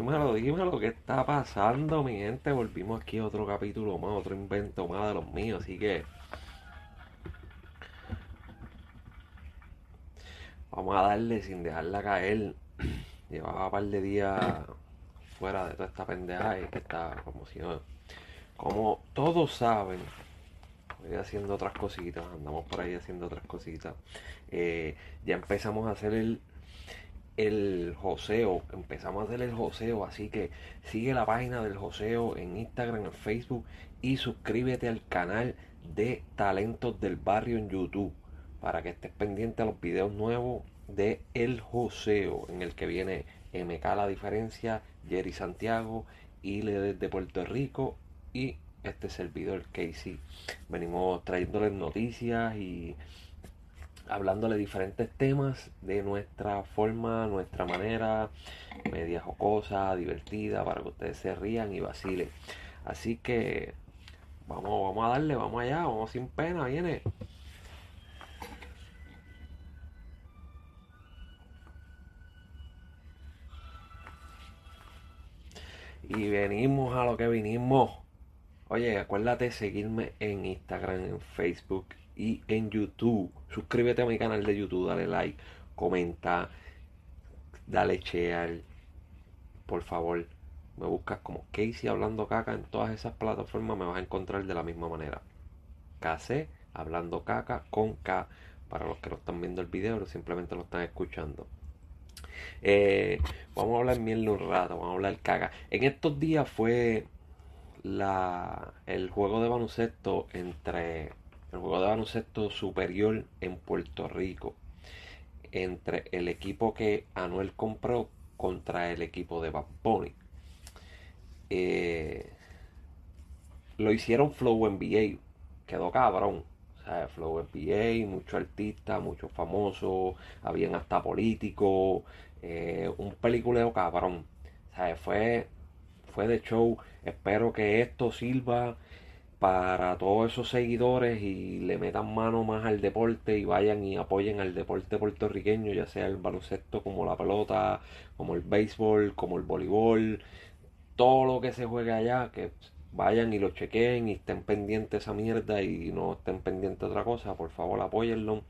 Dímelo, dímelo, ¿qué está pasando, mi gente? Volvimos aquí a otro capítulo más, otro invento más de los míos, así que vamos a darle sin dejarla caer. Llevaba un par de días fuera de toda esta pendeja y que está como si no. Como todos saben, voy haciendo otras cositas, andamos por ahí haciendo otras cositas. Eh, ya empezamos a hacer el el joseo, empezamos a hacer el joseo, así que sigue la página del joseo en Instagram, en Facebook y suscríbete al canal de Talentos del Barrio en YouTube para que estés pendiente a los videos nuevos de El Joseo, en el que viene MK La Diferencia, Jerry Santiago, Ile desde Puerto Rico y este servidor Casey. Venimos trayéndoles noticias y hablándole diferentes temas de nuestra forma, nuestra manera, media jocosa, divertida, para que ustedes se rían y vacilen. Así que vamos, vamos a darle, vamos allá, vamos sin pena, viene. Y venimos a lo que vinimos. Oye, acuérdate de seguirme en Instagram, en Facebook y en YouTube. Suscríbete a mi canal de YouTube, dale like, comenta, dale share. Por favor, me buscas como Casey hablando caca en todas esas plataformas, me vas a encontrar de la misma manera. KC hablando caca con K para los que no están viendo el video o simplemente lo están escuchando. Eh, vamos a hablar mierda un rato, vamos a hablar caca. En estos días fue la, el juego de baloncesto entre el juego de baloncesto superior en Puerto Rico entre el equipo que Anuel compró contra el equipo de Bad Bunny. Eh, lo hicieron Flow NBA, quedó cabrón. O sea, Flow NBA, muchos artistas, muchos famosos, habían hasta políticos, eh, un peliculeo cabrón. Fue, fue de show. Espero que esto sirva para todos esos seguidores y le metan mano más al deporte y vayan y apoyen al deporte puertorriqueño, ya sea el baloncesto como la pelota, como el béisbol, como el voleibol, todo lo que se juegue allá, que vayan y lo chequen y estén pendientes de esa mierda y no estén pendientes otra cosa, por favor apóyenlo,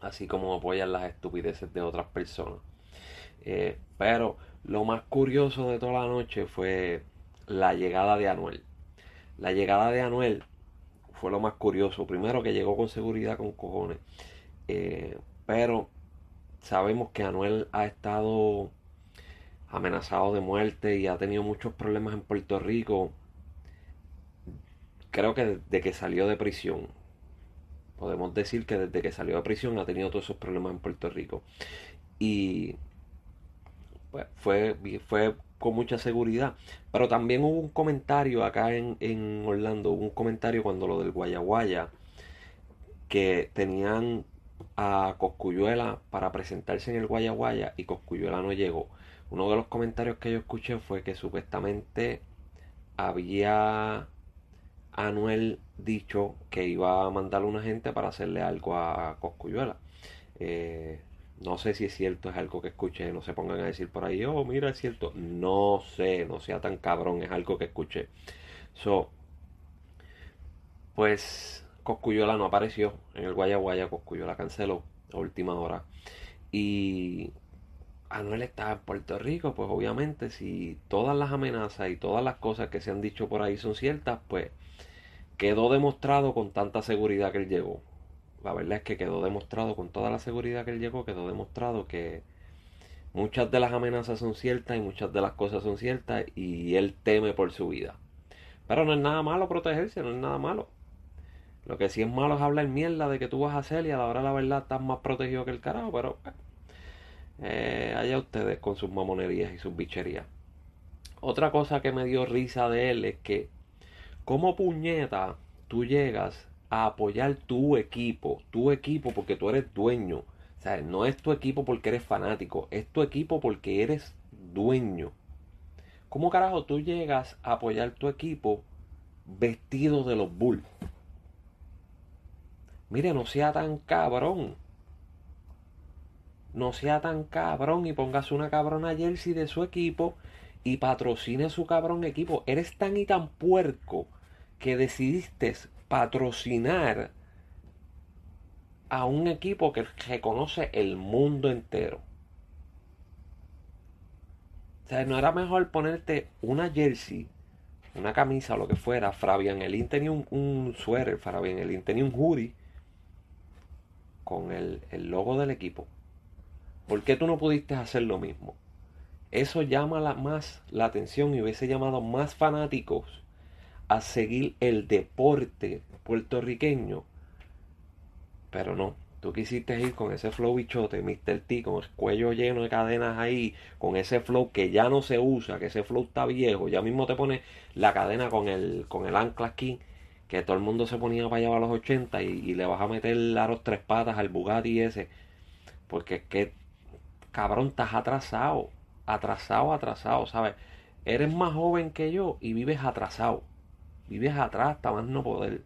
así como apoyan las estupideces de otras personas. Eh, pero lo más curioso de toda la noche fue la llegada de Anuel la llegada de Anuel fue lo más curioso. Primero que llegó con seguridad con cojones. Eh, pero sabemos que Anuel ha estado amenazado de muerte y ha tenido muchos problemas en Puerto Rico. Creo que desde que salió de prisión. Podemos decir que desde que salió de prisión ha tenido todos esos problemas en Puerto Rico. Y pues, fue, fue con mucha seguridad. Pero también hubo un comentario acá en, en Orlando, hubo un comentario cuando lo del Guayaguaya, que tenían a Coscuyuela para presentarse en el Guayaguaya y Coscuyuela no llegó. Uno de los comentarios que yo escuché fue que supuestamente había Anuel dicho que iba a mandar una gente para hacerle algo a Coscuyuela. Eh, no sé si es cierto, es algo que escuché. No se pongan a decir por ahí, oh, mira, es cierto. No sé, no sea tan cabrón, es algo que escuché. So, pues Coscuyola no apareció en el Guayaguaya. Coscuyola canceló a última hora. Y Anuel está en Puerto Rico, pues obviamente, si todas las amenazas y todas las cosas que se han dicho por ahí son ciertas, pues quedó demostrado con tanta seguridad que él llegó la verdad es que quedó demostrado con toda la seguridad que él llegó, quedó demostrado que muchas de las amenazas son ciertas y muchas de las cosas son ciertas y él teme por su vida. Pero no es nada malo protegerse, no es nada malo. Lo que sí es malo es hablar mierda de que tú vas a hacer y a la hora la verdad estás más protegido que el carajo, pero eh, allá ustedes con sus mamonerías y sus bicherías. Otra cosa que me dio risa de él es que, como puñeta, tú llegas a apoyar tu equipo, tu equipo porque tú eres dueño. O sea, no es tu equipo porque eres fanático, es tu equipo porque eres dueño. ¿Cómo carajo tú llegas a apoyar tu equipo vestido de los Bulls? Mire, no sea tan cabrón. No sea tan cabrón y póngase una cabrona jersey de su equipo y patrocine su cabrón equipo. Eres tan y tan puerco que decidiste patrocinar a un equipo que reconoce el mundo entero. O sea, no era mejor ponerte una jersey, una camisa o lo que fuera. Fabian Elín tenía un, un suéter, Fabian Elín tenía un hoodie con el, el logo del equipo. ¿Por qué tú no pudiste hacer lo mismo? Eso llama la, más la atención y hubiese llamado más fanáticos a seguir el deporte puertorriqueño. Pero no, tú quisiste ir con ese flow bichote, Mr. T, con el cuello lleno de cadenas ahí, con ese flow que ya no se usa, que ese flow está viejo, ya mismo te pone la cadena con el, con el ancla aquí, que todo el mundo se ponía para allá a los 80 y, y le vas a meter los tres patas al Bugatti ese, porque es cabrón, estás atrasado, atrasado, atrasado, ¿sabes? Eres más joven que yo y vives atrasado. Vives atrás hasta más no poder.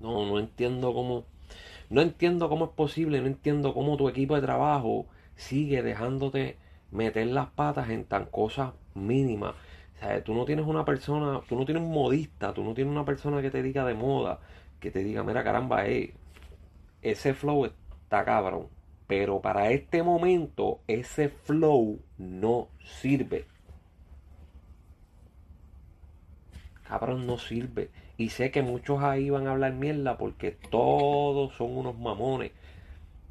No, no entiendo cómo. No entiendo cómo es posible, no entiendo cómo tu equipo de trabajo sigue dejándote meter las patas en tan cosas mínimas. O sea, tú no tienes una persona, tú no tienes un modista, tú no tienes una persona que te diga de moda, que te diga, mira caramba, eh, ese flow está cabrón. Pero para este momento ese flow no sirve. Cabrón, no sirve. Y sé que muchos ahí van a hablar mierda porque todos son unos mamones.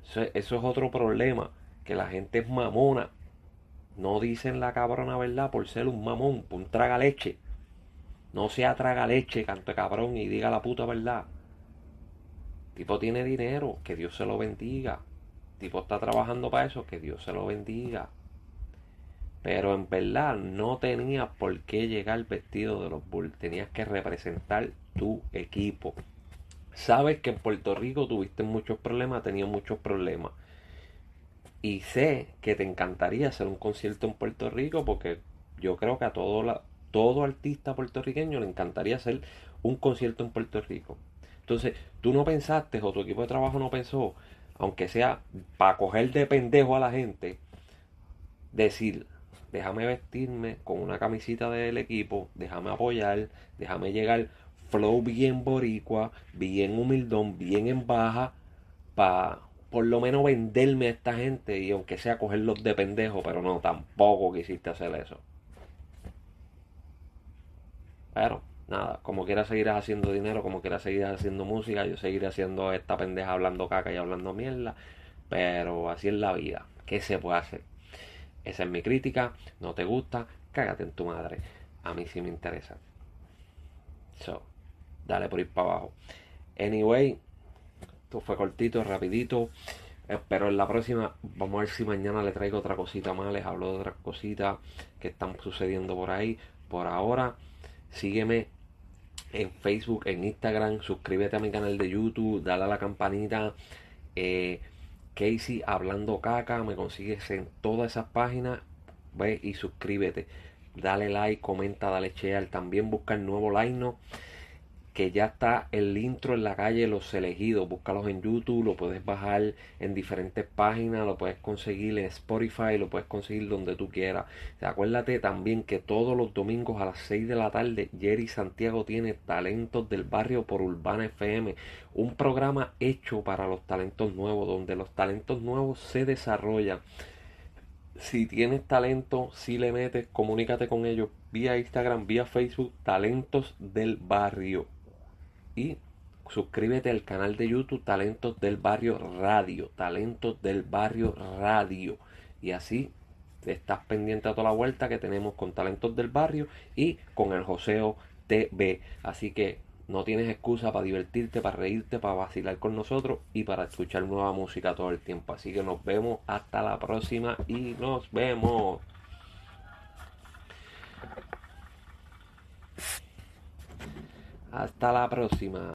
Eso, es otro problema. Que la gente es mamona. No dicen la cabrona verdad por ser un mamón, por un traga leche. No sea traga leche, canto cabrón, y diga la puta verdad. tipo tiene dinero, que Dios se lo bendiga tipo está trabajando para eso, que Dios se lo bendiga. Pero en verdad no tenías por qué llegar vestido de los Bulls. Tenías que representar tu equipo. Sabes que en Puerto Rico tuviste muchos problemas, tenías muchos problemas. Y sé que te encantaría hacer un concierto en Puerto Rico porque yo creo que a todo, la, todo artista puertorriqueño le encantaría hacer un concierto en Puerto Rico. Entonces, tú no pensaste o tu equipo de trabajo no pensó, aunque sea para coger de pendejo a la gente, decir, déjame vestirme con una camisita del equipo, déjame apoyar, déjame llegar flow bien boricua, bien humildón, bien en baja, para por lo menos venderme a esta gente y aunque sea cogerlos de pendejo, pero no, tampoco quisiste hacer eso. Pero nada, como quieras seguir haciendo dinero, como quieras seguir haciendo música, yo seguiré haciendo esta pendeja hablando caca y hablando mierda, pero así es la vida, ¿qué se puede hacer? Esa es mi crítica, no te gusta, cágate en tu madre, a mí sí me interesa. So, dale por ir para abajo. Anyway, esto fue cortito, rapidito. Espero en la próxima, vamos a ver si mañana le traigo otra cosita más, les hablo de otras cositas que están sucediendo por ahí. Por ahora, sígueme en Facebook, en Instagram, suscríbete a mi canal de YouTube, dale a la campanita. Eh, Casey Hablando Caca, me consigues en todas esas páginas. Ve y suscríbete. Dale like, comenta, dale share. También busca el nuevo line que ya está el intro en la calle Los Elegidos. Búscalos en YouTube, lo puedes bajar en diferentes páginas, lo puedes conseguir en Spotify, lo puedes conseguir donde tú quieras. acuérdate también que todos los domingos a las 6 de la tarde Jerry Santiago tiene Talentos del Barrio por Urbana FM, un programa hecho para los talentos nuevos, donde los talentos nuevos se desarrollan si tienes talento, si le metes, comunícate con ellos vía Instagram, vía Facebook, Talentos del Barrio y suscríbete al canal de YouTube Talentos del Barrio Radio, Talentos del Barrio Radio. Y así estás pendiente a toda la vuelta que tenemos con Talentos del Barrio y con el Joseo TV. Así que no tienes excusa para divertirte, para reírte, para vacilar con nosotros y para escuchar nueva música todo el tiempo. Así que nos vemos hasta la próxima y nos vemos. Hasta la próxima.